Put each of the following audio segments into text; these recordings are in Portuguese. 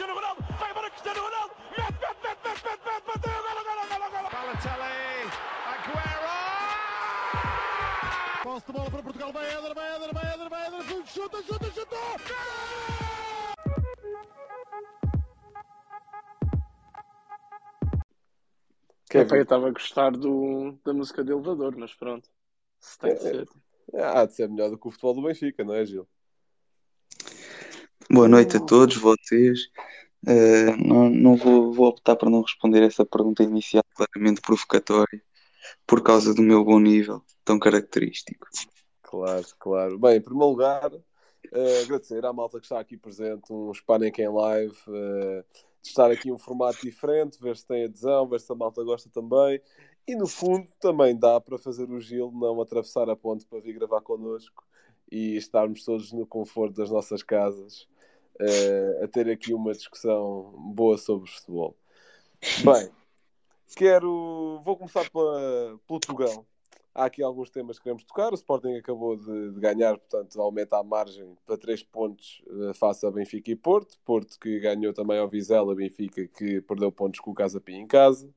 Cristiano Ronaldo, vai embora Cristiano Ronaldo, mete, mete, mete, mete, mete, mete, bateu, golo, golo, golo, golo. Balotelli, Aguero! Posse de bola para Portugal, vai Éder, vai Éder, vai Éder, vai Éder, chuta, chuta, chuta! Kevin. Eu estava a gostar do, da música de elevador, mas pronto. Se tem de ser. É, há de ser melhor do que o futebol do Benfica, não é, Gil? Boa noite a todos vocês. Uh, não não vou, vou optar por não responder essa pergunta inicial, claramente provocatória, por causa do meu bom nível tão característico. Claro, claro. Bem, em primeiro lugar, uh, agradecer à malta que está aqui presente, um Spanic em live, uh, de estar aqui um formato diferente, ver se tem adesão, ver se a malta gosta também. E no fundo também dá para fazer o Gil não atravessar a ponte para vir gravar connosco e estarmos todos no conforto das nossas casas uh, a ter aqui uma discussão boa sobre futebol. Bem, quero. Vou começar pela, pelo Tugão. Há aqui alguns temas que queremos tocar. O Sporting acabou de, de ganhar, portanto, aumenta a margem para 3 pontos uh, face a Benfica e Porto. Porto que ganhou também ao Vizela, Benfica que perdeu pontos com o Casa Pia em casa.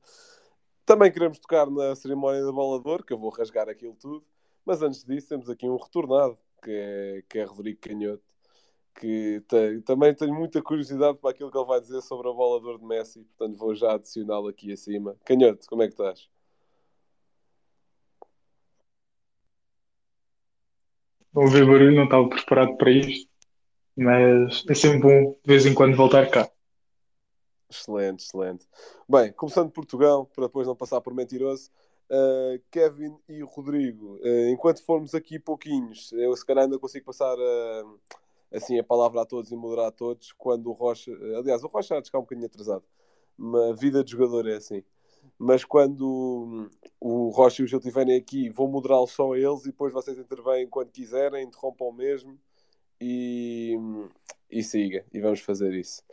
Também queremos tocar na cerimónia da bolador, que eu vou rasgar aquilo tudo. Mas antes disso, temos aqui um retornado, que é, que é Rodrigo Canhoto, que tem, também tenho muita curiosidade para aquilo que ele vai dizer sobre a bolador de Messi, portanto vou já adicioná-lo aqui acima. Canhoto, como é que estás? Ouvi barulho, não estava preparado para isto, mas é sempre bom de vez em quando voltar cá. Excelente, excelente. Bem, começando de Portugal, para depois não passar por mentiroso, uh, Kevin e Rodrigo, uh, enquanto formos aqui pouquinhos, eu se calhar ainda consigo passar uh, assim a palavra a todos e moderar a todos, quando o Rocha, aliás, o Rocha ficar um bocadinho atrasado, a vida de jogador é assim. Mas quando o Rocha e o Gil estiverem aqui, vou moderá-lo só a eles e depois vocês intervêm quando quiserem, interrompam mesmo e, e siga. E vamos fazer isso.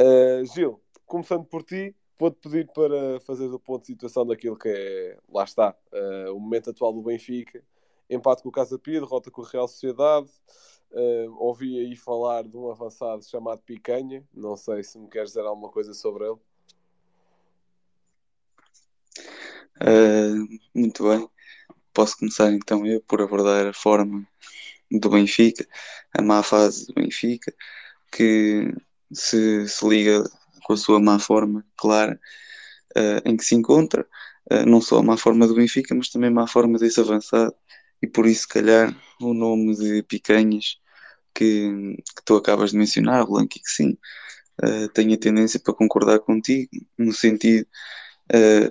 Uh, Gil, começando por ti, vou-te pedir para fazer o ponto de situação daquilo que é, lá está, uh, o momento atual do Benfica. Empate com o Casa Pia, derrota com a Real Sociedade. Uh, ouvi aí falar de um avançado chamado Picanha. Não sei se me queres dizer alguma coisa sobre ele. Uh, muito bem. Posso começar então eu por abordar a forma do Benfica, a má fase do Benfica, que se, se liga com a sua má forma clara uh, em que se encontra, não só a má forma do Benfica, mas também a má forma desse avançado, e por isso, se calhar, o nome de Picanhas que, que tu acabas de mencionar, Blanco, que sim, uh, tenho a tendência para concordar contigo, no sentido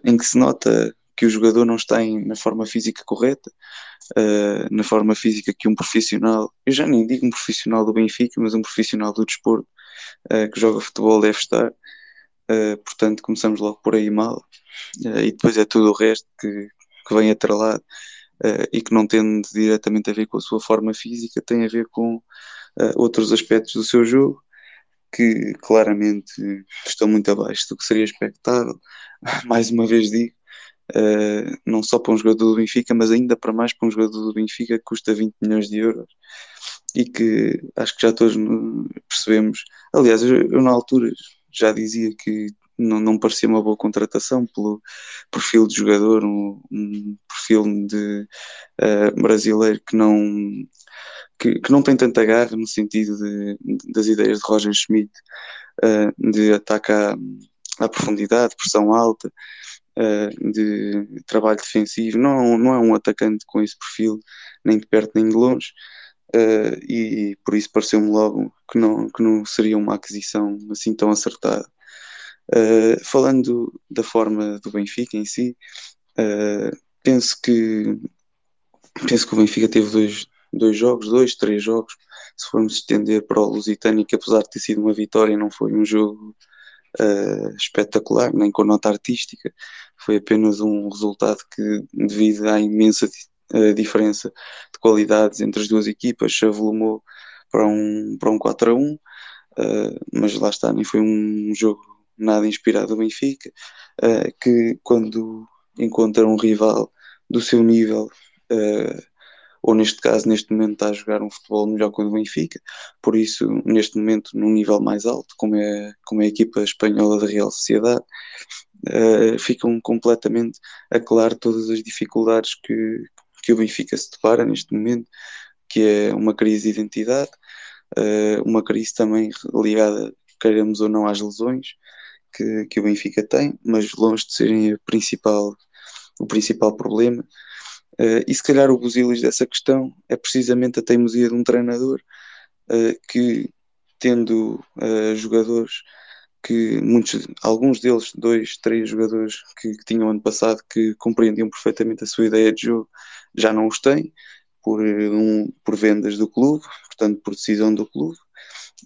em que se nota que o jogador não está em, na forma física correta, uh, na forma física que um profissional, eu já nem digo um profissional do Benfica, mas um profissional do desporto uh, que joga futebol deve estar. Uh, portanto, começamos logo por aí mal, e depois é tudo o resto que, que vem atrelado e que não tendo diretamente a ver com a sua forma física, tem a ver com outros aspectos do seu jogo que claramente estão muito abaixo do que seria expectável. Mais uma vez digo, uh, não só para um jogador do Benfica, mas ainda para mais para um jogador do Benfica que custa 20 milhões de euros e que acho que já todos percebemos. Aliás, eu, eu na altura já dizia que não, não parecia uma boa contratação pelo perfil de jogador, um, um perfil de uh, brasileiro que não que, que, não tem tanta garra no sentido de, das ideias de Roger Schmidt uh, de ataque à, à profundidade, pressão alta, uh, de trabalho defensivo. Não, não é um atacante com esse perfil, nem de perto nem de longe. Uh, e, e, por isso pareceu-me logo que não, que não seria uma aquisição assim tão acertada. Uh, falando da forma do Benfica em si, uh, penso que penso que o Benfica teve dois, dois jogos, dois, três jogos, se formos estender para o Lusitânia, que apesar de ter sido uma vitória, não foi um jogo uh, espetacular, nem com nota artística, foi apenas um resultado que, devido à imensa uh, diferença de qualidades entre as duas equipas, se avolumou para um, para um 4 a 1, uh, mas lá está, nem foi um jogo nada inspirado do Benfica, que quando encontra um rival do seu nível ou neste caso, neste momento, está a jogar um futebol melhor que o do Benfica, por isso, neste momento, num nível mais alto, como é, como é a equipa espanhola da Real Sociedade, uh, ficam completamente a claro todas as dificuldades que, que o Benfica se depara neste momento, que é uma crise de identidade, uh, uma crise também ligada, queremos ou não, às lesões que, que o Benfica tem, mas longe de serem a principal, o principal problema. Uh, e se calhar o busilis dessa questão é precisamente a teimosia de um treinador uh, que, tendo uh, jogadores que muitos, alguns deles, dois, três jogadores que, que, tinham ano passado que compreendiam perfeitamente a sua ideia de jogo, já não os têm por, um, por vendas do clube, portanto por decisão do clube,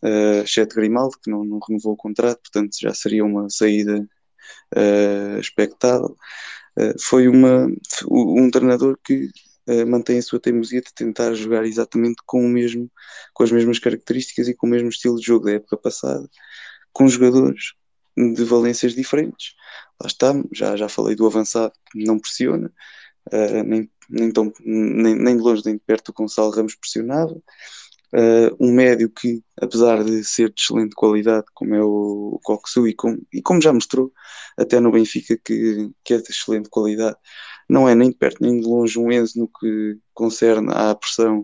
uh, exceto Grimaldo, que não, não renovou o contrato, portanto já seria uma saída uh, expectável. Uh, foi uma, um treinador que mantém a sua teimosia de tentar jogar exatamente com o mesmo, com as mesmas características e com o mesmo estilo de jogo da época passada, com jogadores de valências diferentes. Lá está, já, já falei do avançado que não pressiona, nem, nem, tão, nem, nem de longe nem de perto o Gonçalo Ramos pressionava. Uh, um médio que, apesar de ser de excelente qualidade, como é o, Coxu, e, com, e como já mostrou até no Benfica que, que é de excelente qualidade, não é nem de perto nem de longe um Enzo no que concerne à pressão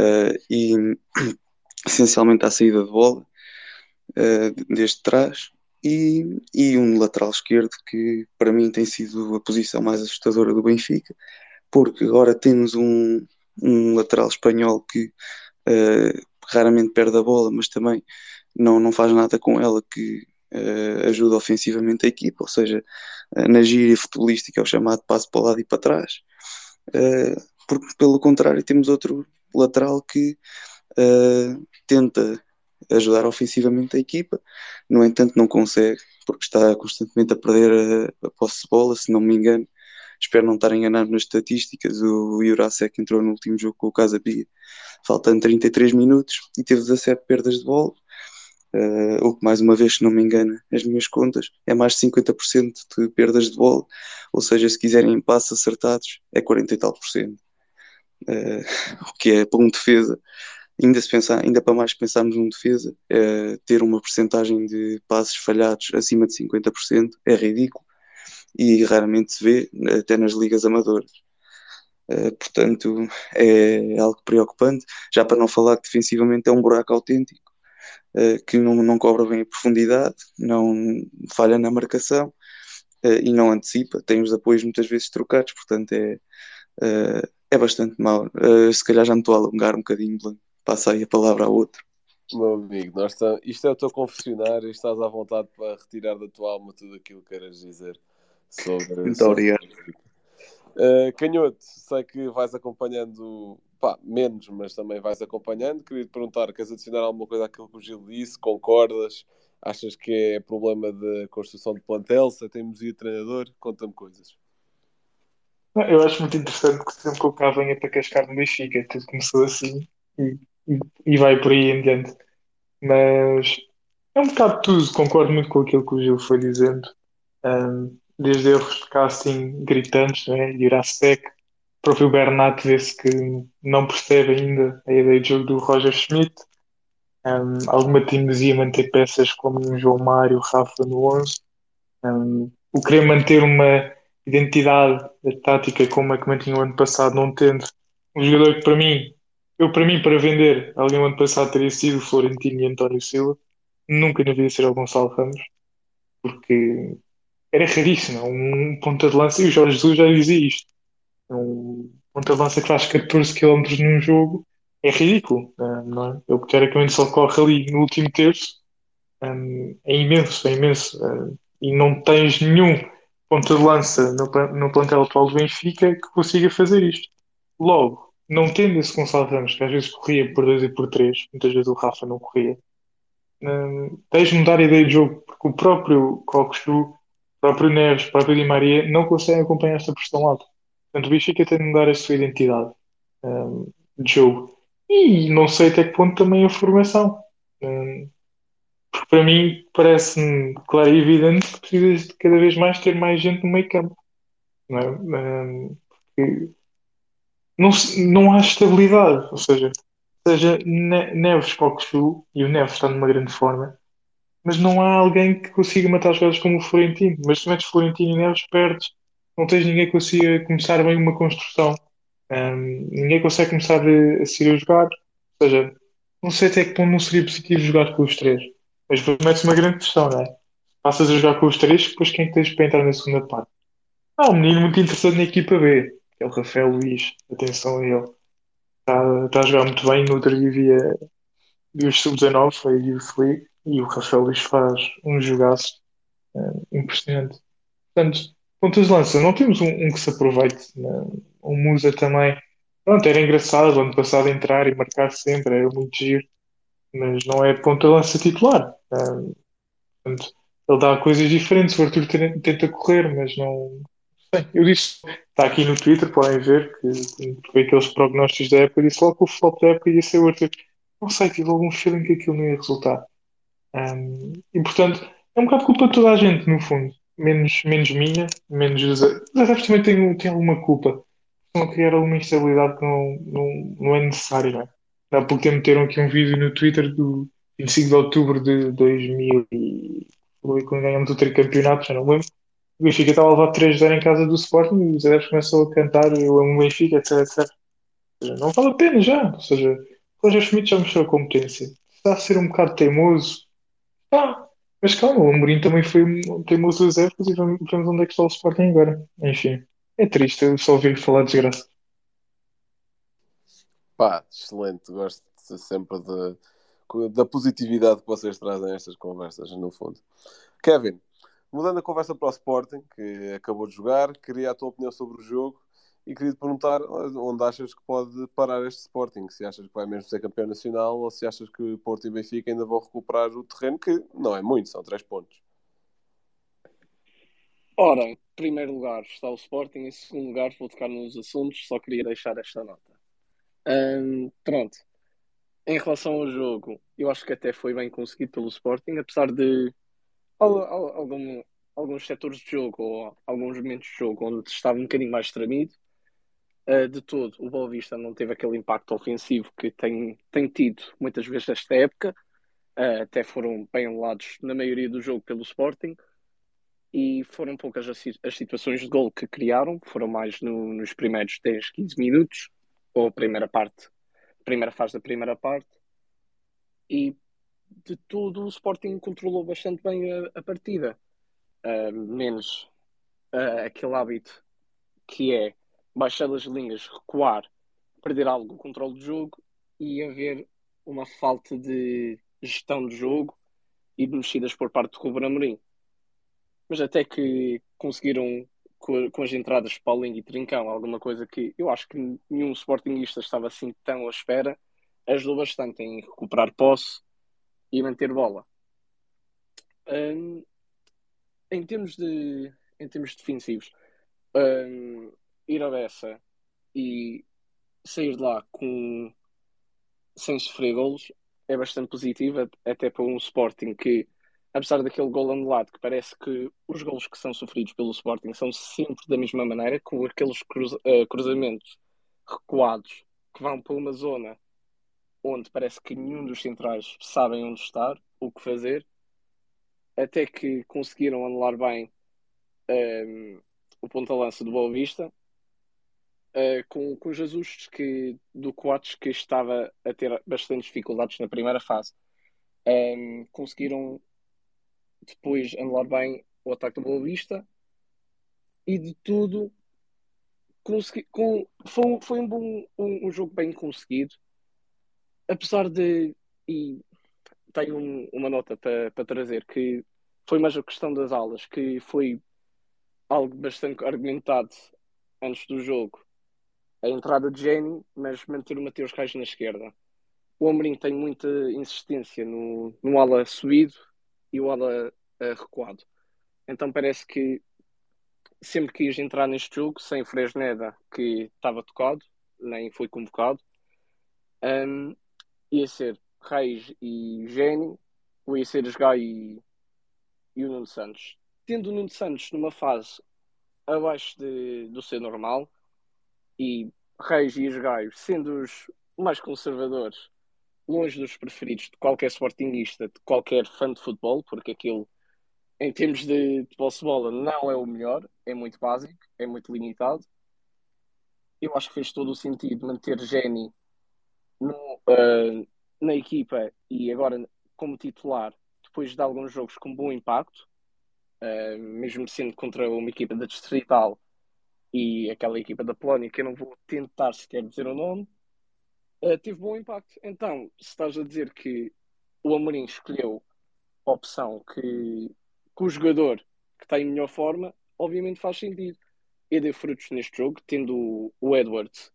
uh, e essencialmente à saída de bola uh, desde trás. E, e um lateral esquerdo que para mim tem sido a posição mais assustadora do Benfica, porque agora temos um, um lateral espanhol que uh, raramente perde a bola, mas também não, não faz nada com ela que uh, ajuda ofensivamente a equipa, ou seja, uh, na gíria futebolística é o chamado passo para o lado e para trás. porque, pelo contrário, temos outro lateral que tenta ajudar ofensivamente a equipa, no entanto não consegue, porque está constantemente a perder a, a posse de bola, se não me engano, espero não estar enganado nas estatísticas, o Jurasek entrou no último jogo com o Casa Pia, faltando 33 minutos, e teve 17 perdas de bola, uh, o que mais uma vez, se não me engano, as minhas contas, é mais de 50% de perdas de bola, ou seja, se quiserem passos acertados, é 40 e tal por cento. Uh, o que é para um defesa, ainda, se pensar, ainda para mais pensarmos num defesa, uh, ter uma porcentagem de passes falhados acima de 50% é ridículo e raramente se vê até nas ligas amadoras. Uh, portanto, é algo preocupante, já para não falar que defensivamente é um buraco autêntico, uh, que não, não cobra bem a profundidade, não falha na marcação uh, e não antecipa, tem os apoios muitas vezes trocados, portanto é, é bastante mau. se calhar já me estou a alongar um bocadinho, passa aí a palavra a outro. Meu amigo, nós estamos... isto é o teu confessionário estás à vontade para retirar da tua alma tudo aquilo que queiras dizer sobre. Muito sobre... obrigado. Uh, Canhoto, sei que vais acompanhando, pá, menos, mas também vais acompanhando. Queria te perguntar: queres adicionar alguma coisa àquilo que o Gil disse? Concordas? Achas que é problema da construção de plantel? Se temos ido treinador? Conta-me coisas. Eu acho muito interessante que sempre que o cá venha para cascar no Benfica, tudo começou assim e, e, vai por aí em diante. Mas é um bocado tudo, concordo muito com aquilo que o Gil foi dizendo. Um, desde erros de casting gritantes, né? Jurasek, o próprio Bernat vê-se que não percebe ainda a ideia de jogo do Roger Schmidt. Um, alguma teimosia manter peças como o João Mário, Rafa no 11. Um, o querer manter uma identidade tática como a que mantinha o ano passado, não tendo um jogador que para mim, eu para mim, para vender, alguém o ano passado teria sido Florentino e António Silva. Nunca devia ser o Gonçalo Ramos, porque era raríssimo. Um ponta de lança, e o Jorge Jesus já dizia isto. Um ponta de lança que faz 14 km num jogo é ridículo. Não é? Ele teoricamente só corre ali no último terço. É imenso, é imenso. Um, e não tens nenhum ponta de lança no, no plantel atual do Benfica que consiga fazer isto. Logo, não tendo esse Gonçalo Ramos, que às vezes corria por 2 e por 3, muitas vezes o Rafa não corria, um, tens de mudar a ideia de jogo, porque o próprio Coxu próprio Neves, o próprio Di Maria não conseguem acompanhar esta pressão alta. Portanto, o Benfica tem de mudar a sua identidade um, de jogo. E não sei até que ponto também a formação. Um, porque para mim parece-me claro e evidente que precisa de cada vez mais ter mais gente no meio campo. Não é? Um, não, não há estabilidade. Ou seja, seja Ne- Neves Cockchu, e o Neves está numa grande forma, mas não há alguém que consiga matar jogadas como o Florentino. Mas se metes Florentino e Neves, perdes. Não tens ninguém que consiga começar bem uma construção. Ahm, ninguém consegue começar a, a sair a jogar. Ou seja, não sei até que ponto não seria positivo jogar com os três. Mas metes uma grande questão, não é? Passas a jogar com os três, depois quem é tens para entrar na segunda parte? Há um menino muito interessante na equipa B, que é o Rafael Luiz. Atenção a ele. Está, está a jogar muito bem. No outro dia via, via os sub-19, foi a Youth League, e o Rafael Luiz faz um jogaço eh, impressionante. Portanto, pontas de lança, não temos um, um que se aproveite. né? O Musa também. Pronto, era engraçado ano passado entrar e marcar sempre, era muito giro, mas não é ponta de lança titular. Ah, portanto, ele dá coisas diferentes. O Arthur ten- tenta correr, mas não. Sei, eu disse, está aqui no Twitter, podem ver, que foi aqueles prognósticos da época. Eu disse logo que o flop da época ia ser o Arthur. Não sei, tive algum feeling que aquilo não ia resultar. Um, e portanto, é um bocado culpa de toda a gente, no fundo. Menos, menos minha, menos Os adeptos também têm, têm alguma culpa. Estão a criar alguma instabilidade que não, não, não é necessária, não é? Há pouco tempo meteram aqui um vídeo no Twitter do 25 de outubro de 2000 e quando ganhamos o tricampeonato, já não lembro. O Benfica estava a levar 3-0 em casa do Sporting e os adeptos começam a cantar eu amo o Benfica, etc, etc. Não vale a pena já. Ou seja, o Roger Schmidt já mostrou a competência. Está a ser um bocado teimoso, ah, mas calma, o Amorim também foi um teimoso das épocas e vamos, vemos onde é que está o Sporting agora. Enfim, é triste só ouvir falar de desgraça. Pá, excelente. Gosto sempre de, da positividade que vocês trazem a estas conversas, no fundo. Kevin, mudando a conversa para o Sporting, que acabou de jogar, queria a tua opinião sobre o jogo e queria te perguntar onde achas que pode parar este Sporting. Se achas que vai mesmo ser campeão nacional ou se achas que Porto e Benfica ainda vão recuperar o terreno, que não é muito, são três pontos. Ora, em primeiro lugar está o Sporting, em segundo lugar vou tocar nos assuntos, só queria deixar esta nota. Pronto. Em relação ao jogo, eu acho que até foi bem conseguido pelo Sporting, apesar de al- al- algum- alguns setores de jogo ou alguns momentos de jogo onde estava um bocadinho mais tremido. Uh, de todo, o Boa Vista não teve aquele impacto ofensivo que tem, tem tido muitas vezes esta época. Uh, até foram bem anulados na maioria do jogo pelo Sporting. E foram poucas as, as situações de gol que criaram, foram mais no- nos primeiros 10, 15 minutos, ou primeira parte, primeira fase da primeira parte. E de tudo, o Sporting controlou bastante bem a, a partida. Uh, menos uh, aquele hábito que é baixar as linhas, recuar, perder algo do controle do jogo e haver uma falta de gestão de jogo e de mexidas por parte do Ruben Amorim. Mas até que conseguiram, com, as entradas de Paulinho e Trincão, alguma coisa que eu acho que nenhum Sportingista estava assim tão à espera, ajudou bastante em recuperar posse e manter bola. Hum, em termos de em termos defensivos, hum, ir a Bessa e sair de lá com sem sofrer golos é bastante positivo, até para um Sporting que, apesar daquele gol anulado, que parece que os golos que são sofridos pelo Sporting são sempre da mesma maneira, com aqueles uh, cruzamentos recuados que vão para uma zona onde parece que nenhum dos centrais sabem onde estar, o que fazer, até que conseguiram anular bem um, o ponta-lança do Boa Vista, Uh, com, com ajustes que, do Coates que estava a ter bastantes dificuldades na primeira fase. Um, conseguiram depois anular bem o ataque do Boa Vista. E de tudo consegui, com, foi, foi um, bom, um, um, jogo bem conseguido. Apesar de e tenho um, uma nota para trazer que foi mais a questão das aulas que foi algo bastante argumentado antes do jogo a entrada de Jenny, mas manter o Mateus Reis na esquerda. O Amorim tem muita insistência no, no ala subido e o ala uh, recuado. Então parece que sempre quis entrar neste jogo, sem Fresneda, que estava tocado, nem foi convocado, um, ia ser Reis e Jenny, ou ia ser Gai e, e o Nuno Santos. Tendo o Nuno Santos numa fase abaixo de, do seu normal, e Reis e os Gaios, sendo os mais conservadores, longe dos preferidos de qualquer sportinguista, de qualquer fã de futebol, porque aquilo, em termos de, de bola, não é o melhor, é muito básico, é muito limitado. Eu acho que fez todo o sentido manter Jenny no, uh, na equipa e agora como titular, depois de alguns jogos com bom impacto, uh, mesmo sendo contra uma equipa da Distrital e aquela equipa da Polónia, que eu não vou tentar sequer dizer o nome, uh, teve bom impacto. Então, se estás a dizer que o Amorim escolheu a opção que, que o jogador que está em melhor forma, obviamente faz sentido. E deu frutos neste jogo, tendo o Edwards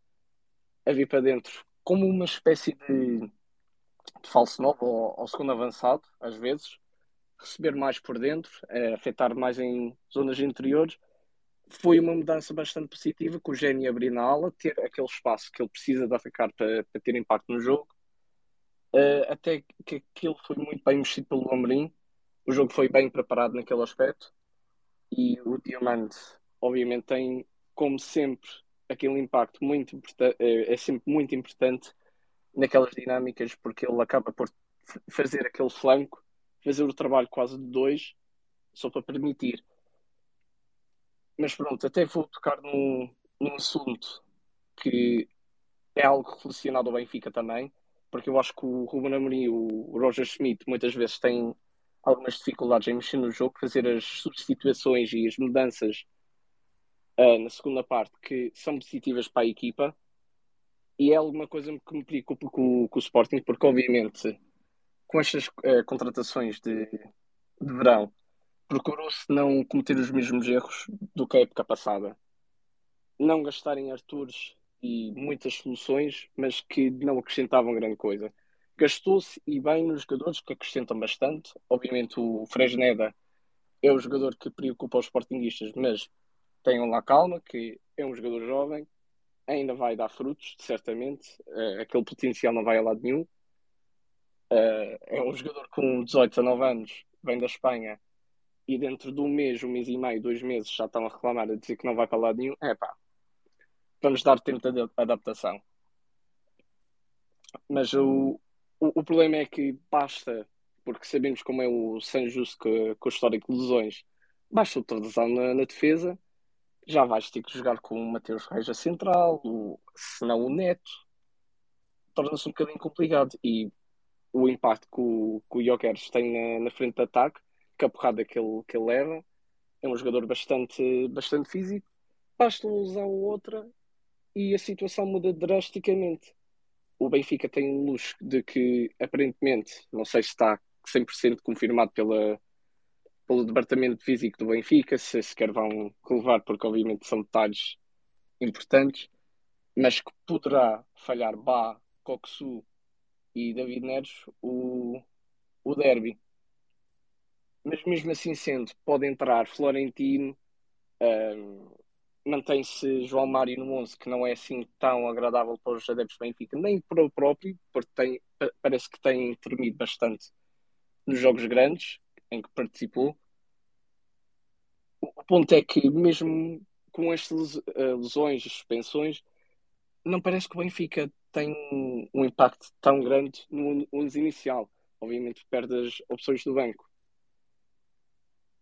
a vir para dentro como uma espécie de, de falso novo ou, ou segundo avançado, às vezes, receber mais por dentro, é, afetar mais em zonas interiores foi uma mudança bastante positiva com o Gênio abrir na ala, ter aquele espaço que ele precisa de atacar para, para ter impacto no jogo. Uh, até que aquilo foi muito bem mexido pelo Amorim. O jogo foi bem preparado naquele aspecto. E o Diamante, obviamente, tem, como sempre, aquele impacto muito é, é sempre muito importante naquelas dinâmicas, porque ele acaba por fazer aquele flanco, fazer o trabalho quase de dois, só para permitir mas pronto, até vou tocar num, num assunto que é algo relacionado ao Benfica também, porque eu acho que o Ruben Amorim e o Roger Schmidt muitas vezes têm algumas dificuldades em mexer no jogo, fazer as substituições e as mudanças uh, na segunda parte que são positivas para a equipa. E é alguma coisa que me preocupa com, com o Sporting, porque obviamente com estas uh, contratações de, de verão procurou-se não cometer os mesmos erros do que a época passada. Não gastar em Artures e muitas soluções, mas que não acrescentavam grande coisa. Gastou-se e bem nos jogadores que acrescentam bastante. Obviamente o Fresneda é o jogador que preocupa os sportinguistas, mas tenham lá calma, que é um jogador jovem, ainda vai dar frutos, certamente. Uh, aquele potencial não vai a lado nenhum. Uh, é um jogador com 18 a 9 anos, vem da Espanha, e dentro de um mês, um mês e meio, dois meses já estão a reclamar, a dizer que não vai para lado nenhum, é pá, vamos dar tempo de adaptação. Mas o, o, o, problema é que basta, porque sabemos como é o San Justo com, o histórico de lesões, basta o Tardezão na, na, defesa, já vais ter que jogar com o Mateus Reis a central, se não o Neto, torna-se um bocadinho complicado. E o impacto que o, que o Jokeres tem na, na frente de ataque que a porrada que ele, que ele leva. É um jogador bastante, bastante físico. Basta uma lesão ou outra e a situação muda drasticamente. O Benfica tem luz de que, aparentemente, não sei se está 100% confirmado pela, pelo departamento físico do Benfica, se sequer vão relevar, porque obviamente são detalhes importantes, mas que poderá falhar Bá, Coxu e David Neres o, o derby mas mesmo assim sendo, pode entrar Florentino, mantém-se João Mário no 11, que não é assim tão agradável para os adeptos do Benfica, nem para o próprio, porque tem, parece que tem tremido bastante nos jogos grandes em que participou. O ponto é que, mesmo com estas eh, lesões e suspensões, não parece que o Benfica tem um impacto tão grande no 11 inicial. Obviamente perde as opções do banco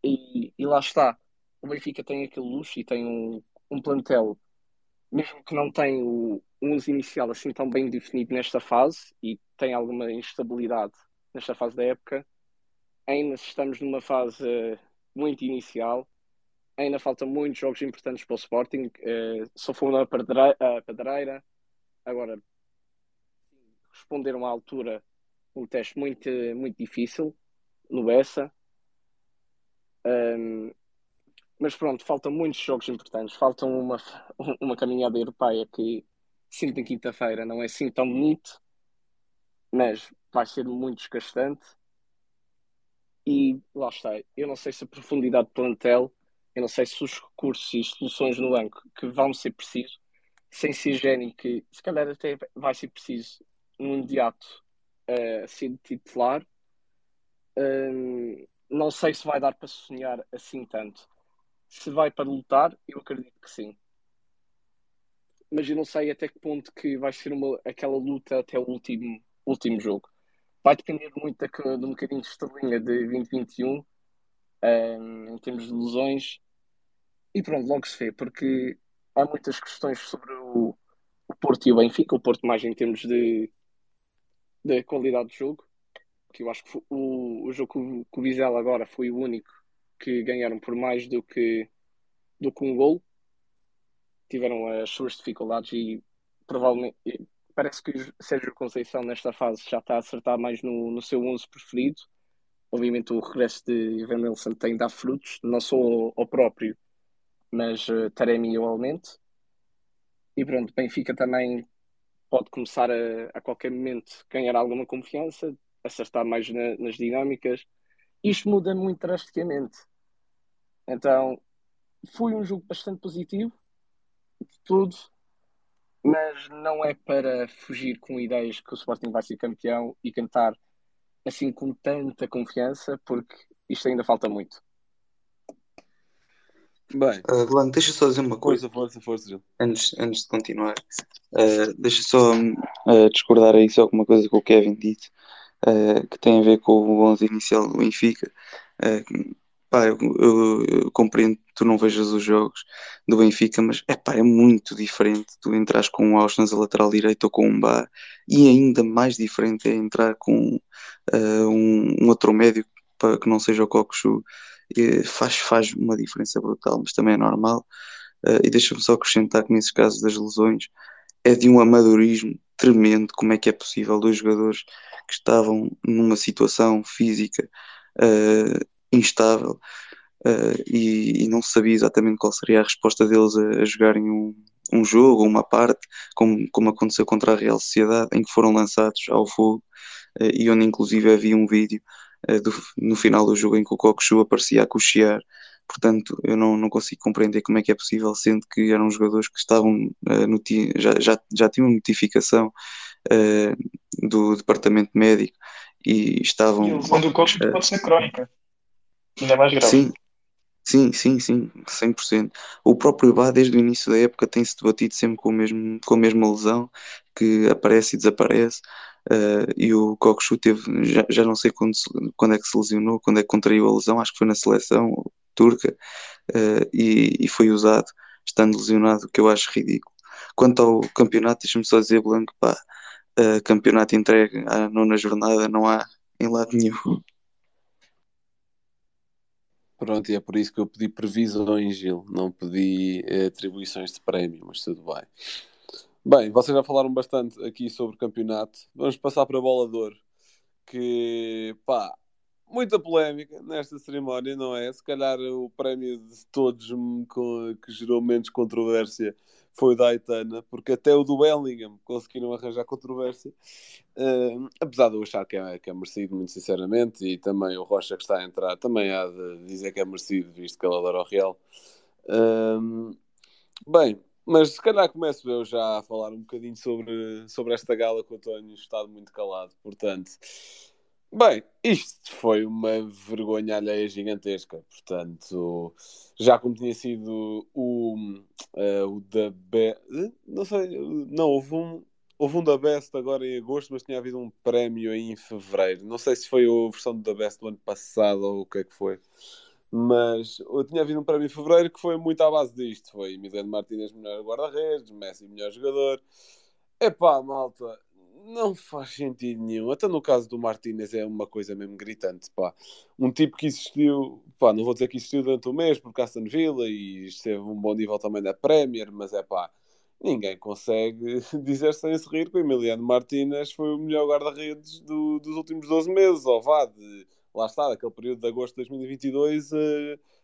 e, e lá está. O Benfica tem aquele luxo e tem um, um plantel, mesmo que não tenha o 11 inicial assim tão bem definido nesta fase e tem alguma instabilidade nesta fase da época, ainda estamos numa fase uh, muito inicial, ainda faltam muitos jogos importantes para o Sporting, uh, só foi uma pedreira, agora responderam à altura um teste muito, muito difícil no Bessa, um, mas pronto, faltam muitos jogos importantes. Faltam uma, uma caminhada europeia que sinto na quinta-feira não é assim tão bonito, mas vai ser muito desgastante. E lá está. Eu não sei se a profundidade de plantel, eu não sei se os recursos e soluções no banco que vão ser precisos, sem ser gênio, que se calhar até vai ser preciso no imediato uh, ser titular. Um, não sei se vai dar para sonhar assim tanto. Se vai para lutar, eu acredito que sim. mas eu não sei até que ponto que vai ser uma, aquela luta até o último, último jogo. Vai depender muito da, um bocadinho de estrelinha de 2021 um, em termos de lesões. E pronto, logo se vê, porque há muitas questões sobre o, o Porto e o Benfica, o Porto mais em termos de, de qualidade de jogo, que eu acho que o, o jogo com, o Vizela agora foi o único que ganharam por mais do que, do que um gol. Tiveram as suas dificuldades e provavelmente parece que o Sérgio Conceição nesta fase já está a acertar mais no, no seu 11 preferido. Obviamente o regresso de Ivan Nelson tem dado frutos, não só ao, ao próprio, mas uh, Taremi igualmente. E pronto, Benfica também pode começar a, a qualquer momento ganhar alguma confiança, acertar mais na, nas dinâmicas. Isto muda muito drasticamente. Então, foi um jogo bastante positivo, de tudo, mas não é para fugir com ideias que o Sporting vai ser campeão e cantar assim com tanta confiança, porque isto ainda falta muito. Bem, Uh, Blanco, deixa eu só dizer uma coisa força, força, força, antes, antes de continuar. Uh, deixa só uh, discordar aí só com uma coisa que o Kevin disse, uh, que tem a ver com o 11 inicial do Benfica. Uh, pá, eu, eu- eu compreendo que tu não vejas os jogos do Benfica, mas é pá, é muito diferente tu entras com um Austin a lateral direito ou com um Bar, e ainda mais diferente é entrar com uh, um, um outro médio pá, que não seja o. Eh, Faz, faz uma diferença brutal, mas também é normal. E deixa-me só acrescentar que nesses casos das lesões é de um amadorismo tremendo como é que é possível dois jogadores que estavam numa situação física uh, instável uh, e, e não sabia exatamente qual seria a resposta deles a, a jogarem um, um jogo, uma parte, como, como aconteceu contra a Real Sociedade, em que foram lançados ao fogo uh, e onde inclusive havia um vídeo do- no final do jogo em que o Cockchu aparecia a cochear Portanto, eu não, não consigo compreender como é que é possível, sendo que eram jogadores que estavam noti- já, já, já tinham notificação eh, do departamento médico e E a estavam. lesão do Cox eh, pode ser crónica. Ainda mais grave. Sim, sim, sim, sim, 100%. O próprio Bá, desde o início da época, tem-se debatido sempre com, o mesmo, com a mesma lesão, que aparece e desaparece. eh, e o Cockchu teve, já, já não sei quando, quando é que se lesionou, quando é que contraiu a lesão, acho que foi na seleção turca, eh, e, e foi usado, estando lesionado, que eu acho ridículo. Quanto ao campeonato, deixa-me só dizer, Blanco, pá, eh, campeonato entregue à nona jornada, não há em lado nenhum. Pronto, e é por isso que eu pedi previsões, Gil. Não pedi eh, atribuições de prémio, mas tudo bem. Bem, vocês já falaram bastante aqui sobre o campeonato. Vamos passar para a bola de ouro. Que, pá, muita polémica nesta cerimónia, não é? Se calhar o prémio de todos que gerou menos controvérsia foi o da Aitana, porque até o do Bellingham conseguiram arranjar controvérsia. Uh, apesar de eu achar que é, que é merecido, muito sinceramente, e também o Rocha que está a entrar também há de dizer que é merecido, visto que ele adora o Real. Um, bem, mas se calhar começo eu já a falar um bocadinho sobre, sobre esta gala que eu tenho estado muito calado, portanto. Bem, isto foi uma vergonha alheia gigantesca, portanto, já como tinha sido o, eh, o da Be... eh, não sei, não, houve um, houve um da Best agora em agosto, mas tinha havido um prémio aí em fevereiro, não sei se foi a versão do da Best do ano passado ou o que é que foi, mas eu tinha havido um prémio em fevereiro que foi muito à base disto, foi Emiliano Martínez melhor guarda-redes, Messi melhor jogador, epá, malta, não faz sentido nenhum. Até no caso do Martínez é uma coisa mesmo gritante, pá. Um tipo que existiu, pá, não vou dizer que existiu durante o mês porque Aston Villa e esteve um bom nível também da Premier, mas é pá, ninguém consegue dizer sem se rir que o Emiliano Martínez foi o melhor guarda-redes do- dos últimos 12 meses, ou vá, de, lá está, daquele período de agosto de 2022 a,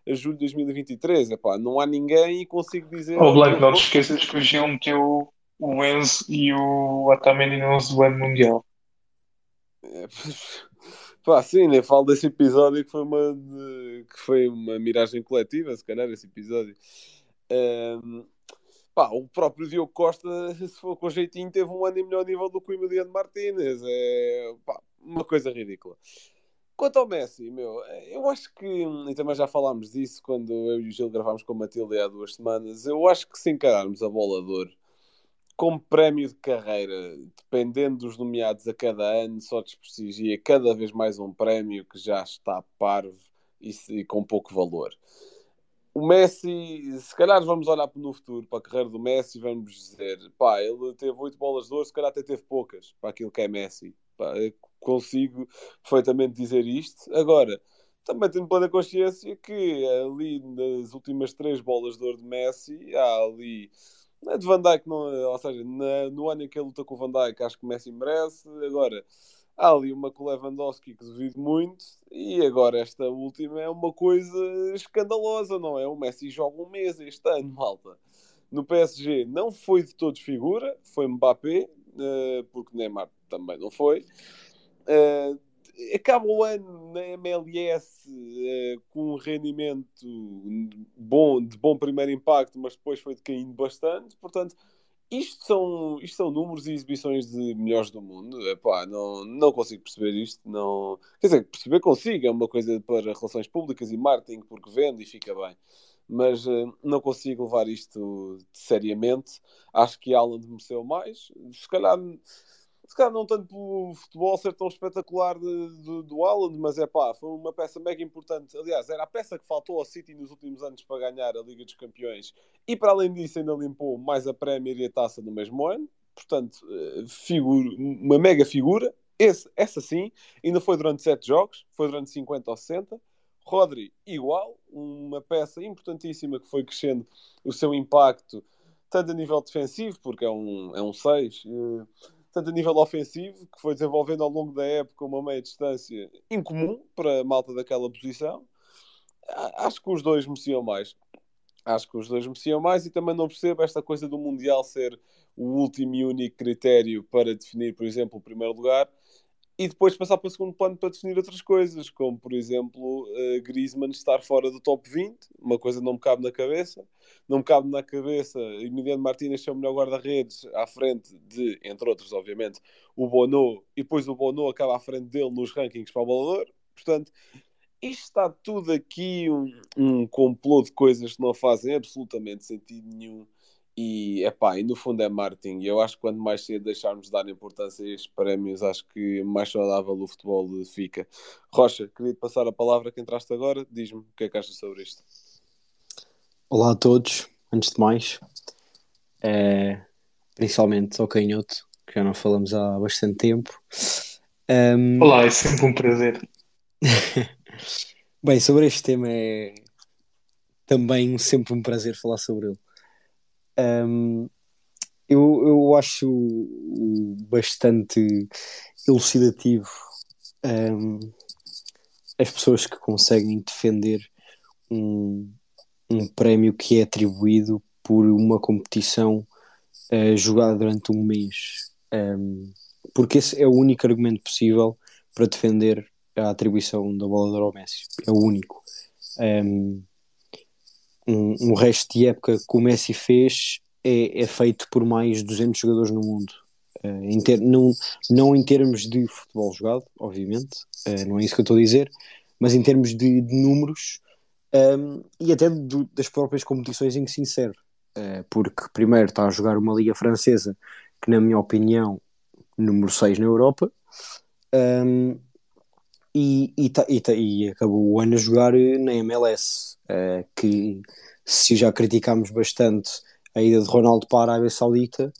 a julho de 2023. É pá, não há ninguém e consigo dizer. Blanco, não te esqueças que o Gil meteu o Enzo e o Otamendi 11 do ano mundial. É, Pá, sim, nem falo desse episódio que foi uma, que foi uma miragem coletiva, se calhar, esse episódio. Ahm, pá, o próprio Diogo Costa, se for com jeitinho, teve um ano e melhor nível do que o Emiliano Martínez. É pá, uma coisa ridícula. Quanto ao Messi, meu, eu acho que, e também já falámos disso quando eu e o Gil gravámos com a Matilde há duas semanas, eu acho que se encararmos a bola de ouro como prémio de carreira, dependendo dos nomeados a cada ano, só desprestigia cada vez mais um prémio que já está parvo e, e com pouco valor. O Messi, se calhar vamos olhar no futuro para a carreira do Messi e vamos dizer, pá, ele teve oito bolas de ouro, se calhar até teve poucas para aquilo que é Messi. Pá, consigo perfeitamente dizer isto. Agora, também tenho plena consciência que ali nas últimas três bolas de ouro de Messi, há ali de Van Dijk, não, ou seja, na, no ano em que ele luta com o Van Dijk, acho que o Messi merece. Agora, há ali uma com o Lewandowski que duvido muito. E agora, esta última é uma coisa escandalosa, não é? O Messi joga um mês este ano, malta. No PSG não foi de todos figura, foi Mbappé, uh, porque Neymar também não foi. Acaba o ano na MLS uh, com um rendimento bom, de bom primeiro impacto, mas depois foi decaindo bastante. Portanto, isto são, isto são números e exibições de melhores do mundo. Epá, não, não consigo perceber isto. Não... Quer dizer, perceber consigo, é uma coisa para relações públicas e marketing, porque vende e fica bem. Mas uh, não consigo levar isto seriamente. Acho que Alan mereceu mais. Se calhar se calhar não tanto pelo futebol ser tão espetacular de, de, do Haaland, mas é pá, foi uma peça mega importante. Aliás, era a peça que faltou ao City nos últimos anos para ganhar a Liga dos Campeões e para além disso ainda limpou mais a Premier e a Taça no mesmo ano. Portanto, eh, figura, uma mega figura. Esse, essa sim, ainda foi durante 7 jogos, foi durante 50 ou 60. Rodri, igual, uma peça importantíssima que foi crescendo o seu impacto, tanto a nível defensivo, porque é um 6, é um seis, tanto a nível ofensivo, que foi desenvolvendo ao longo da época uma meia distância incomum para a malta daquela posição. Acho que os dois mereciam mais. Acho que os dois mereciam mais e também não percebo esta coisa do Mundial ser o último e único critério para definir, por exemplo, o primeiro lugar e depois passar para o segundo plano para definir outras coisas, como por exemplo uh, Griezmann estar fora do top 20, uma coisa não me cabe na cabeça, não me cabe na cabeça Emiliano Martínez ser o melhor guarda-redes à frente de, entre outros, obviamente, o Bono, e depois o Bono acaba à frente dele nos rankings para o Balador, portanto, isto está tudo aqui um, um complô de coisas que não fazem absolutamente sentido nenhum e, epá, e no fundo é marketing. E eu acho que quanto mais cedo deixarmos de dar importância a estes prémios, acho que mais saudável o futebol fica. Rocha, queria te passar a palavra que entraste agora. Diz-me o que é que achas sobre isto. Olá a todos. Antes de mais, é, principalmente ao Canhoto, que já não falamos há bastante tempo. Um... Olá, é sempre um prazer. Bem, sobre este tema é também sempre um prazer falar sobre ele. Um, eu, eu acho bastante elucidativo um, as pessoas que conseguem defender um, um prémio que é atribuído por uma competição uh, jogada durante um mês. Um, porque esse é o único argumento possível para defender a atribuição da bola de ouro Messi. É o único. Um, um, um resto de época que o Messi fez é, é feito por mais 200 jogadores no mundo. Uh, ter, não, não em termos de futebol jogado, obviamente, uh, não é isso que eu estou a dizer, mas em termos de, de números um, e até do, das próprias competições em que se insere. Uh, porque, primeiro, está a jogar uma Liga Francesa que, na minha opinião, número 6 na Europa. Um, e, e, tá, e, tá, e, acabou o ano a jogar na MLS, uh, que se já criticámos bastante a ida de Ronaldo para a Arábia Saudita,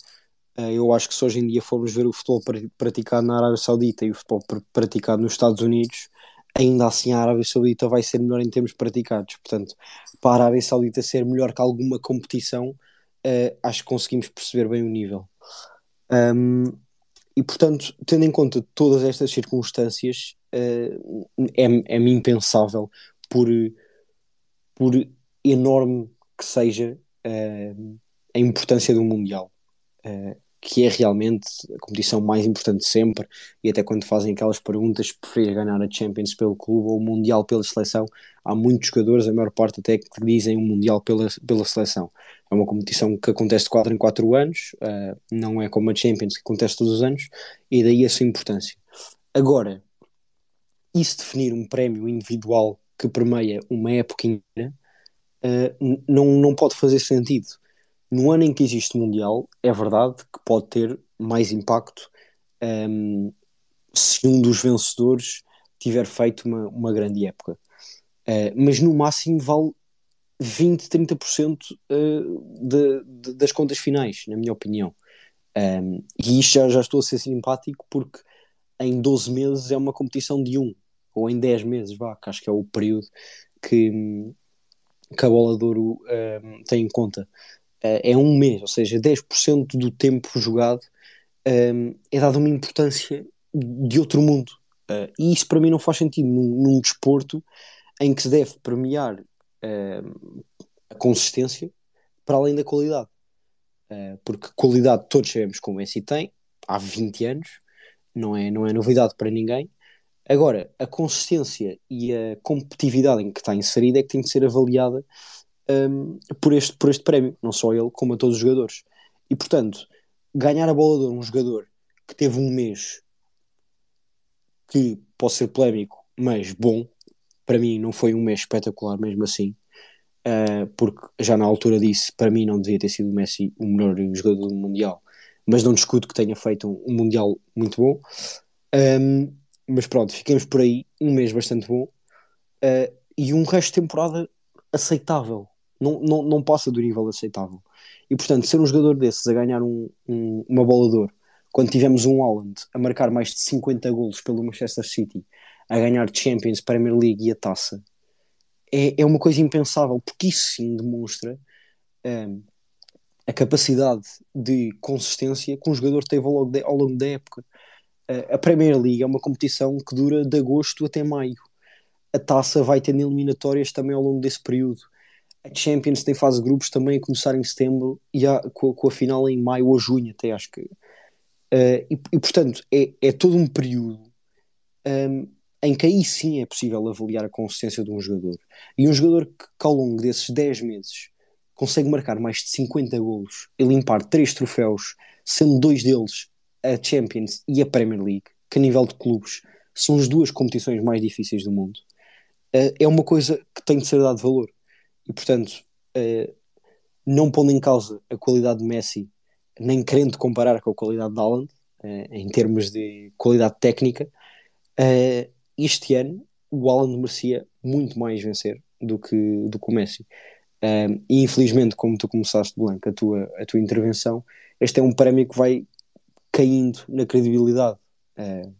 uh, eu acho que se hoje em dia formos ver o futebol praticado na Arábia Saudita e o futebol pr praticado nos Estados Unidos, ainda assim a Arábia Saudita vai ser melhor em termos praticados. Portanto, para a Arábia Saudita ser melhor que alguma competição, uh, acho que conseguimos perceber bem o nível. Um, e portanto, tendo em conta todas estas circunstâncias, uh, é, é-me impensável, por, por enorme que seja uh, a importância do Mundial, uh, que é realmente a competição mais importante sempre, e até quando fazem aquelas perguntas, preferes ganhar a Champions pelo clube ou o Mundial pela seleção, há muitos jogadores, a maior parte até que dizem o Mundial pela, pela seleção. É uma competição que acontece de 4 em 4 anos, uh, não é como a Champions que acontece todos os anos, e daí a sua importância. Agora, isso definir um prémio individual que permeia uma época inteira uh, não, não pode fazer sentido. no ano em que existe o Mundial, é verdade que pode ter mais impacto um, se um dos vencedores tiver feito uma, uma grande época. Uh, mas no máximo vale 20, 30% uh, das contas finais, na minha opinião. Um, e isto já, já estou a ser simpático porque em 12 meses é uma competição de um, ou em 10 meses, vá, que acho que é o período que, que a bola de ouro um, tem em conta. Uh, é um mês, ou seja, 10% do tempo jogado um, é dado uma importância de outro mundo. Uh, e isso para mim não faz sentido num, num desporto em que se deve premiar uh, a consistência para além da qualidade. Uh, porque qualidade todos sabemos como o Messi tem, há 20 anos, não é, não é novidade para ninguém. Agora, a consistência e a competitividade em que está inserida é que tem de ser avaliada um, por, este, por este prémio, não só ele, como a todos os jogadores. E portanto, ganhar a bola de um jogador que teve um mês que pode ser polémico, mas bom, para mim não foi um mês espetacular mesmo assim, uh, porque já na altura disse, para mim não devia ter sido o Messi o melhor jogador do Mundial, mas não discuto que tenha feito um, um Mundial muito bom. Um, mas pronto, ficamos por aí, um mês bastante bom uh, e um resto de temporada aceitável, não, não, não passa do nível aceitável. E portanto, ser um jogador desses a ganhar um, um, uma bola de ouro, quando tivemos um Holland a marcar mais de 50 golos pelo Manchester City a ganhar Champions, Premier League e a taça, é, é uma coisa impensável, porque isso sim demonstra um, a capacidade de consistência que um jogador teve ao longo, ao longo da época. A Premier League é uma competição que dura de agosto até maio. A taça vai tendo eliminatórias também ao longo desse período. A Champions tem fase de grupos também a começar em setembro e com, com, a final em maio ou junho, até acho que. Uh, e, e, portanto, é, é todo um período um, em que aí sim é possível avaliar a consistência de um jogador. E um jogador que, que ao longo desses 10 meses consegue marcar mais de 50 golos e limpar 3 troféus, sendo dois deles a Champions e a Premier League, que a nível de clubes são as duas competições mais difíceis do mundo, uh, é uma coisa que tem de ser dado valor. E portanto, uh, não pondo em causa a qualidade de Messi, nem querendo comparar com a qualidade de Haaland, uh, em termos de qualidade técnica, este ano o Haaland merecia muito mais vencer do que, do que o Messi. Um, e infelizmente, como tu começaste, Blanco, a tua, a tua intervenção, este é um prémio que vai caindo na credibilidade. Uh,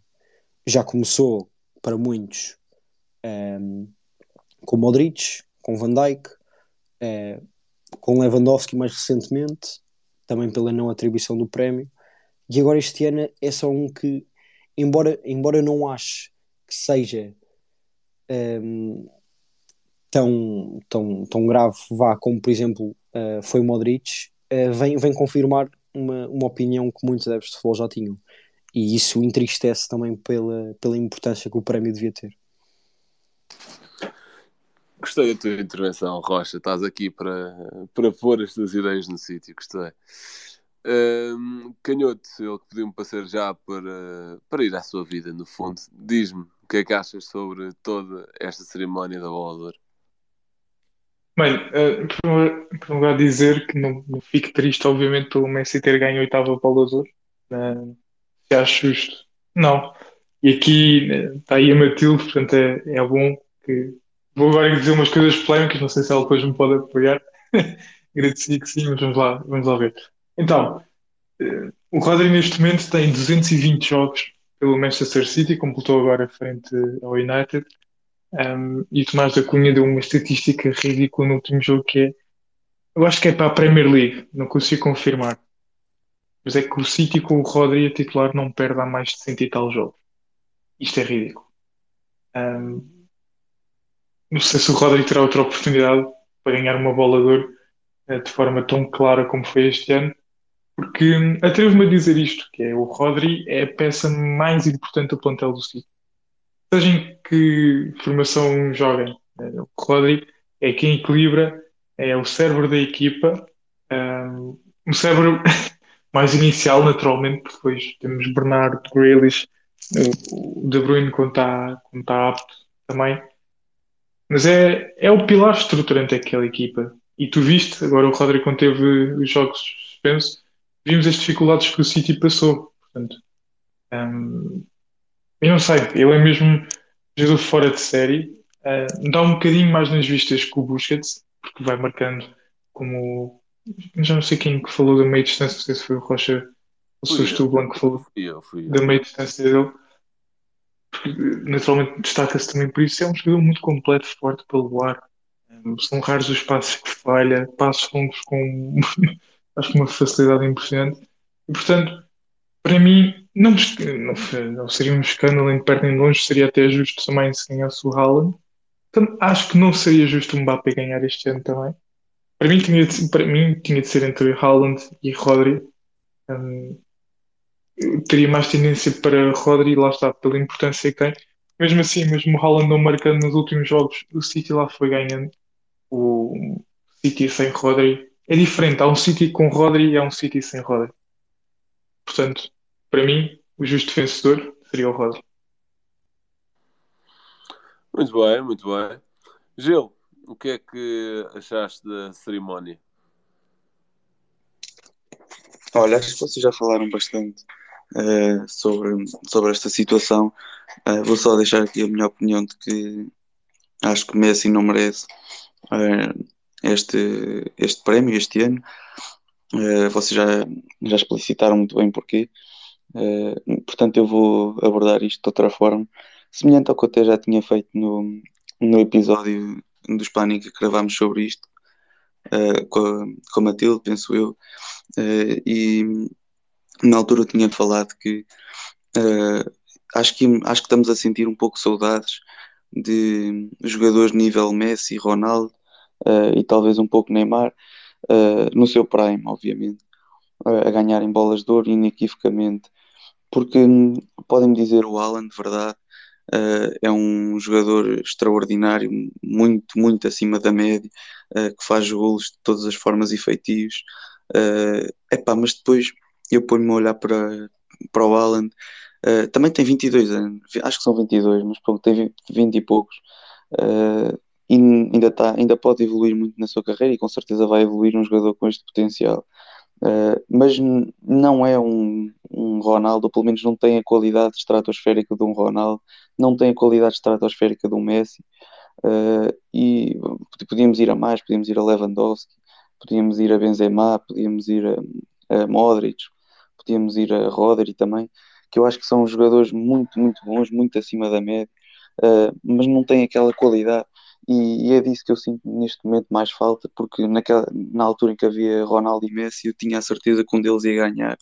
já começou para muitos um, com Modric, com Van Dijk, uh, com Lewandowski mais recentemente, também pela não atribuição do prémio. E agora este ano é só um que, embora, embora não ache que seja um, tão, tão, tão grave, vá, como por exemplo uh, foi Modric, uh, vem, vem confirmar uma, uma opinião que muitos adeptos de futebol já tinham. E isso entristece também pela, pela importância que o prémio devia ter. Gostei da tua intervenção, Rocha. Estás aqui para, para pôr as tuas ideias no sítio. Gostei. Um, Canhoto, ele que pediu-me para ser já para, para ir à sua vida, no fundo. Diz-me o que é que achas sobre toda esta cerimónia da bola de ouro? Bem, uh, em primeiro lugar dizer que não, não fico triste, obviamente, pelo Messi ter ganho a oitava bola de ouro. Uh, se acho justo. Não. E aqui está aí a Matilde, portanto é, é bom que... Vou agora dizer umas coisas polémicas, não sei se ela depois me pode apoiar. Agradeci que sim, mas vamos lá, vamos lá ver. Então, uh, o Rodri neste momento tem 220 jogos pelo Manchester City, completou agora frente ao United. Um, e Tomás da Cunha deu uma estatística ridícula no último jogo que é eu acho que é para a Premier League, não consigo confirmar. Mas é que o City com o Rodri a titular não perde há mais de cento e tal jogos. Isto é ridículo. Um, não sei se o Rodri terá outra oportunidade para ganhar uma bola de ouro uh, de forma tão clara como foi este ano, porque hum, atrevo-me a dizer isto, que é o Rodri é a peça mais importante do plantel do City. Seja em que formação joguem, o Rodri é quem equilibra, é o cérebro da equipa, um, um cérebro mais inicial, naturalmente, porque depois temos Bernardo, Grealish, o De Bruyne quando está, está apto também. Mas é, é o pilar estruturante daquela equipa E tu viste, agora o Rodri quando teve os jogos suspensos, vimos as dificuldades que o City passou. Portanto, hum, eu não sei, ele é mesmo jogador fora de série. Uh, dá um bocadinho mais nas vistas que o Busquets, porque vai marcando como. Já não sei quem que falou da meia distância, não sei se foi o Rocha ou se foste o Blanco que falou fui eu, fui eu. da meia distância dele. Porque, naturalmente destaca-se também por isso. É um jogador muito completo, forte pelo ar. Um, São raros os passos que falha, passos longos com acho que uma facilidade impressionante. E portanto, para mim, não, não, não seria um escândalo nem de perto nem longe, seria até justo também se ganhasse o Haaland. Portanto, acho que não seria justo o Mbappé ganhar este ano também. Para mim tinha de, para mim, tinha de ser entre Haaland e Rodri. Eu teria mais tendência para Rodri, lá está, pela importância que tem. Mesmo assim, mesmo o Haaland não marcando nos últimos jogos, o City lá foi ganhando. O City sem Rodri é diferente. Há um City com Rodri e há um City sem Rodri. Portanto, para mim, o justo vencedor seria o Rodri. Muito bem, muito bem. Gil, o que é que achaste da cerimónia? Olha, acho que vocês já falaram bastante eh, sobre, sobre esta situação. Eh, vou só deixar aqui a minha opinião de que acho que Messi não merece eh, este, este prémio este ano. Vocês já, já explicitaram muito bem porquê. Eh, portanto, eu vou abordar isto de outra forma, semelhante ao que eu até já tinha feito no, no episódio do Hispânica que gravámos sobre isto, eh, com, a, com a Matilde, penso eu. Eh, e na altura eu tinha falado que acho que acho que estamos a sentir um pouco saudades de jogadores nível Messi, Ronaldo e talvez um pouco Neymar no seu prime, obviamente, a ganharem bolas de ouro inequivocamente, porque podem-me dizer o Alan, de verdade, eh, é um jogador extraordinário, muito, muito acima da média, eh, que faz golos de todas as formas e feitios. Eh, epá, mas depois eu ponho-me a olhar para, para o Alan, eh, também tem 22 anos, acho que são 22, mas pronto, tem 20, 20 e poucos. E ainda, tá, ainda pode evoluir muito na sua carreira e com certeza vai evoluir um jogador com este potencial. Uh, mas não é um, um Ronaldo, pelo menos não tem a qualidade estratosférica de um Ronaldo, não tem a qualidade estratosférica de um Messi. Uh, e podíamos ir a mais, podíamos ir a Lewandowski, podíamos ir a Benzema, podíamos ir a, a Modric, podíamos ir a Rodri também, que eu acho que são jogadores muito, muito bons, muito acima da média, uh, mas não têm aquela qualidade. E, e é disso que eu sinto neste momento mais falta, porque naquela, na altura em que havia Ronaldo e Messi, eu tinha a certeza que um deles ia ganhar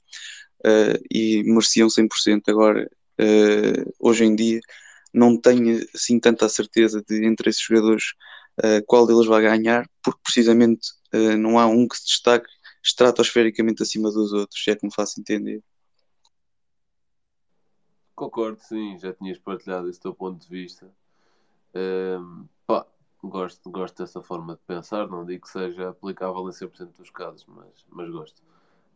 uh, e mereciam 100%. Agora, uh, hoje em dia, não tenho assim tanta certeza de entre esses jogadores uh, qual deles vai ganhar, porque precisamente não há um que se destaque estratosfericamente acima dos outros, se é que me faço entender. Concordo, sim, já tinhas partilhado esse teu ponto de vista. Um, pá, gosto, gosto dessa forma de pensar, não digo que seja aplicável em 100% dos casos, mas, mas gosto.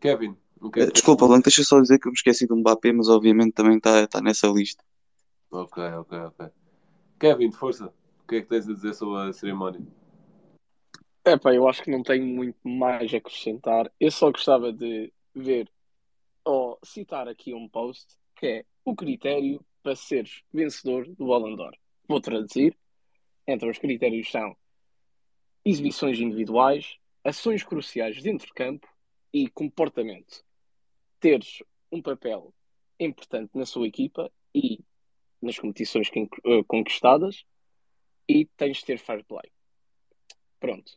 Kevin, o que é que Desculpa, Blanco, deixa eu só dizer que eu me esqueci do Mbappé, mas obviamente também está tá nessa lista. Ok, ok, ok. Kevin, força, o que é que tens a dizer sobre a cerimónia? É pá, eu acho que não tenho muito mais a acrescentar. Eu só gostava de ver ou citar aqui um post que é o critério para seres vencedor do Ballon d'Or. Vou traduzir. Entre os critérios são exibições individuais, ações cruciais dentro de campo e comportamento. Teres um papel importante na sua equipa e nas competições conquistadas e tens de ter fair play. Pronto.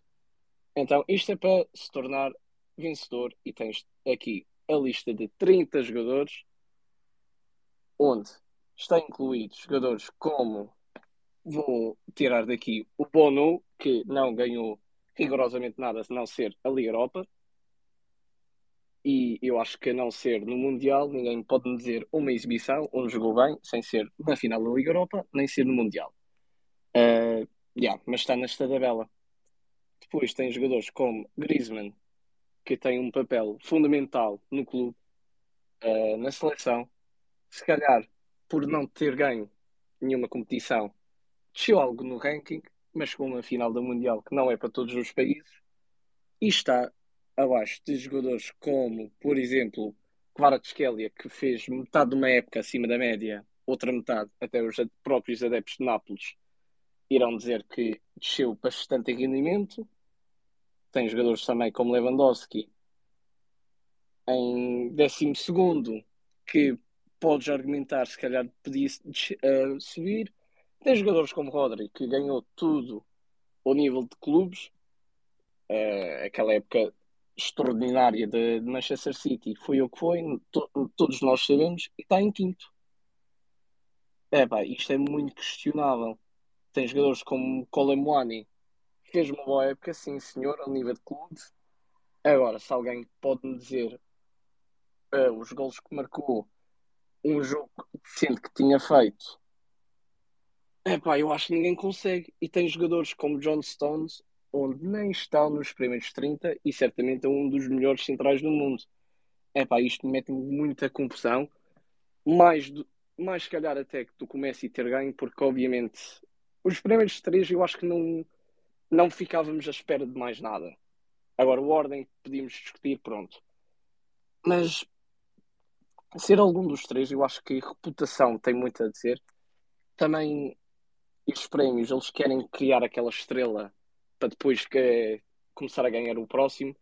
Então, isto é para se tornar vencedor e tens aqui a lista de 30 jogadores onde está incluídos jogadores como vou tirar daqui o Bono, que não ganhou rigorosamente nada se não ser a Liga Europa. E eu acho que a não ser no Mundial, ninguém pode me dizer uma exibição onde jogou bem, sem ser na final da Liga Europa, nem ser no Mundial. Uh, yeah, mas está nesta tabela. Depois tem jogadores como Griezmann, que tem um papel fundamental no clube, uh, na seleção. Se calhar, por não ter ganho nenhuma competição, desceu algo no ranking, mas com uma final da Mundial que não é para todos os países. E está abaixo de jogadores como, por exemplo, Kvaratskhelia, que fez metade de uma época acima da média, outra metade, até os próprios adeptos de Nápoles irão dizer que desceu bastante em rendimento. Tem jogadores também como Lewandowski em 12 que podes argumentar se calhar podia uh, subir. Tem jogadores como Rodri que ganhou tudo ao nível de clubes. Uh, aquela época extraordinária de, Manchester City foi o que foi, to, todos nós sabemos, e está em quinto. É pá, isto é muito questionável. Tem jogadores como Colemuani, fez uma boa época, sim senhor, ao nível de clubes. Agora, se alguém pode me dizer uh, os gols que marcou, um jogo decente que tinha feito, é pá, eu acho que ninguém consegue. E tem jogadores como John Stones, onde nem está nos primeiros 30 e certamente é um dos melhores centrais do mundo. É pá, isto mete-me muita confusão. Mais, mais se calhar até que tu comece a ter ganho, porque obviamente os primeiros três eu acho que não, não ficávamos à espera de mais nada. Agora, o ordem podíamos discutir, pronto. Mas ser algum dos três, eu acho que reputação tem muito a dizer. Também os prémios, eles querem criar aquela estrela para depois que, começar a ganhar o próximo.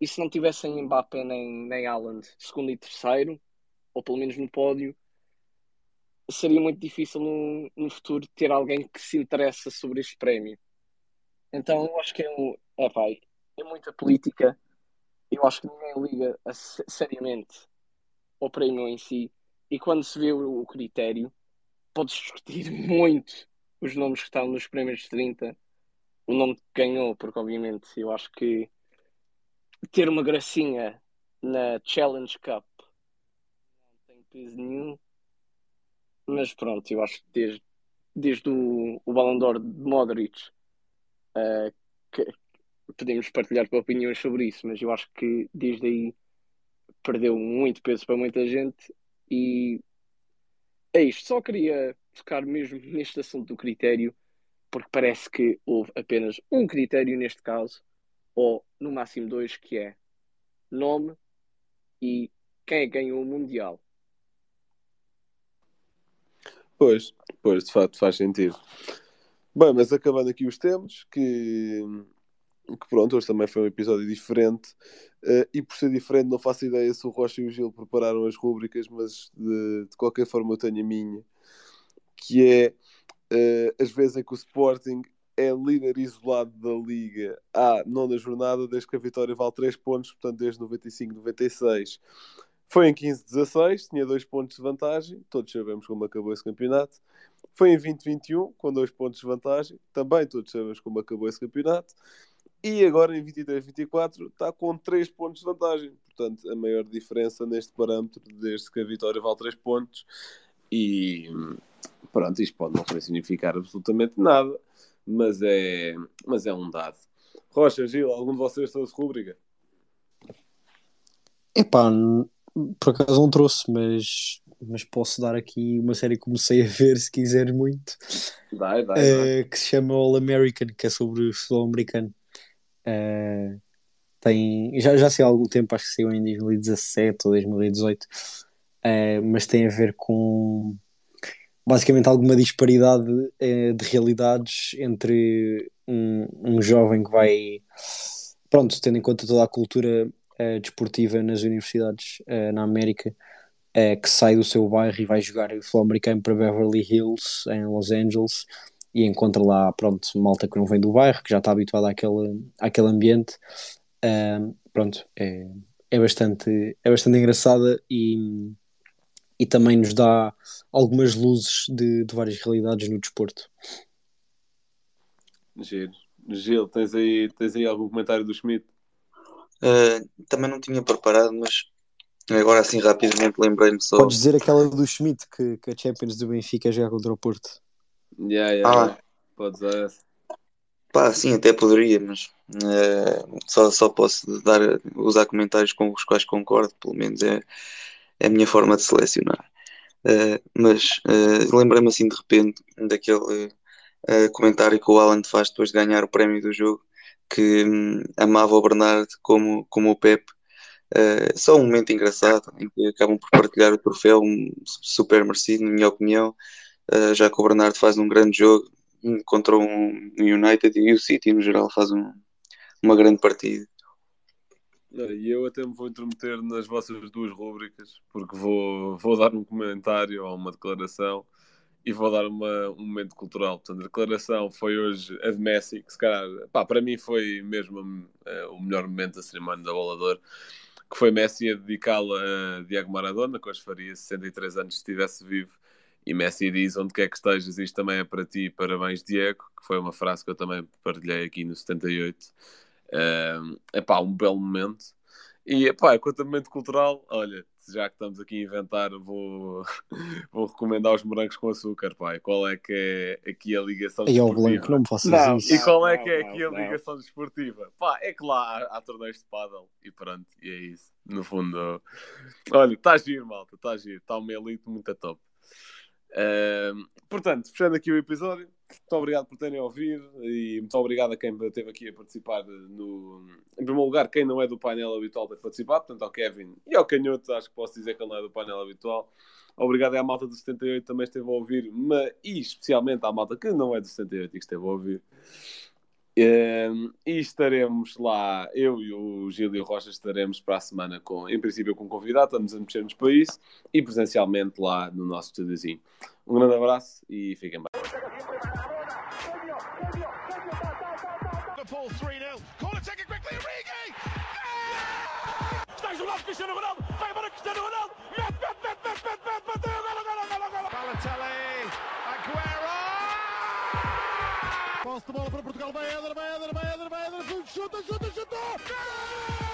E se não tivessem Mbappé nem, nem Haaland segundo e terceiro, ou pelo menos no pódio, seria muito difícil no, no futuro ter alguém que se interessa sobre este prémio. Então eu acho que é um. É, pai, é muita política. Eu acho que ninguém liga a, seriamente ao prémio em si. E quando se vê o, o critério, pode discutir muito os nomes que estão nos primeiros 30, o nome que ganhou, porque obviamente eu acho que ter uma gracinha na Challenge Cup não tem peso nenhum. Mas pronto, eu acho que desde, desde o, o Ballon d'Or de Modric uh, que podemos partilhar opiniões sobre isso, mas eu acho que desde aí perdeu muito peso para muita gente e é isto. Só queria tocar mesmo neste assunto do critério, porque parece que houve apenas um critério neste caso, ou no máximo dois, que é nome e quem é ganhou o Mundial. Pois, pois, de facto faz sentido. Bem, mas acabando aqui os temas, que, que pronto, hoje também foi um episódio diferente, uh, e por ser diferente não faço ideia se o Rocha e o Gil prepararam as rúbricas, mas de, de qualquer forma eu tenho a minha, que é uh, as vezes em que o Sporting é líder isolado da Liga à nona jornada, desde que a vitória vale 3 pontos, portanto desde 95-96. Foi em 15-16, tinha 2 pontos de vantagem, todos sabemos como acabou esse campeonato. Foi em 2021, com 2 pontos de vantagem, também todos sabemos como acabou esse campeonato. E agora em 23-24 está com 3 pontos de vantagem, portanto a maior diferença neste parâmetro desde que a vitória vale 3 pontos. E pronto, isto pode não significar absolutamente nada, mas é, mas é um dado. Rocha, Gil, algum de vocês trouxe rubrica? Epá, por acaso não trouxe, mas, mas posso dar aqui uma série que comecei a ver, se quiseres muito, dai, dai, uh, que se chama All American, que é sobre futebol americano. Uh, tem, já, já sei há algum tempo, acho que saiu em 2017 ou 2018, uh, mas tem a ver com basicamente alguma disparidade de realidades entre um, um jovem que vai, pronto, tendo em conta toda a cultura uh, desportiva nas universidades uh, na América, uh, que sai do seu bairro e vai jogar futebol americano para Beverly Hills, em Los Angeles, e encontra lá, pronto, malta que não vem do bairro, que já está habituada àquele, àquele ambiente. pronto, é, é, bastante, é bastante engraçada e, e também nos dá algumas luzes de, de várias realidades no desporto. Gil, Gil tens, aí, tens aí algum comentário do Schmidt? Uh, também não tinha preparado, mas agora assim rapidamente lembrei-me só. Podes dizer aquela do Schmidt que, que a Champions do Benfica joga contra o Porto. Yeah, yeah, ah. Podes dizer essa. Pá, sim, até poderia, mas uh, só, só posso dar, usar comentários com os quais concordo, pelo menos é, é a minha forma de selecionar. Uh, mas lembrei-me assim de repente daquele comentário que o Alan faz depois de ganhar o prémio do jogo que hum, amava o Bernardo como, como o Pepe. Uh, só um momento engraçado em que acabam por partilhar o troféu, um super merecido, na minha opinião, uh, já que o Bernardo faz um grande jogo contra um United e o City no geral faz um, uma grande partida. E eu até me vou intrometer nas vossas duas rúbricas, porque vou, vou dar um comentário ou uma declaração e vou dar uma, um momento cultural. Portanto, a declaração foi hoje a de Messi, que se calhar, pá, para mim foi mesmo uh, o melhor momento da cerimónia da bolador, que foi Messi a dedicá-la a Diego Maradona, que hoje faria 63 anos se estivesse vivo. E Messi diz: Onde quer que estejas, isto também é para ti, parabéns, Diego, que foi uma frase que eu também partilhei aqui no 78. É pá, um belo momento. E epá, quanto a momento cultural, olha, já que estamos aqui a inventar, vou, vou recomendar os morangos com açúcar, pai. Qual é que é aqui a ligação E ao desportiva? Blanco, não me faças Não, isso. E qual é Não, que é não, aqui a ligação desportiva? Pá, é que lá há, há torneios de paddle e pronto, e é isso. No fundo, olha, está giro, malta, está giro. Está uma elite muito a top. Ahm, portanto, fechando aqui o episódio, muito obrigado por terem ouvido e muito obrigado a quem esteve aqui a participar no... Em primeiro lugar, quem não é do painel habitual ter participado, portanto ao Kevin e ao Canhoto, acho que posso dizer que ele não é do painel habitual. Obrigado à malta do 78 que também esteve a ouvir, mas, e especialmente à malta que não é do 78 e que esteve a ouvir. Um, e estaremos lá, eu e o Gil e o Rocha estaremos para a semana, com, em princípio com convidado, estamos a mexer-nos para isso, e presencialmente lá no nosso estúdiozinho. Um grande abraço e fiquem bem. Balotelli, Aguero! Posso de bola para Portugal, vai Éder, vai Éder, vai Éder, vai Éder, chuta, chuta, chuta! chuta.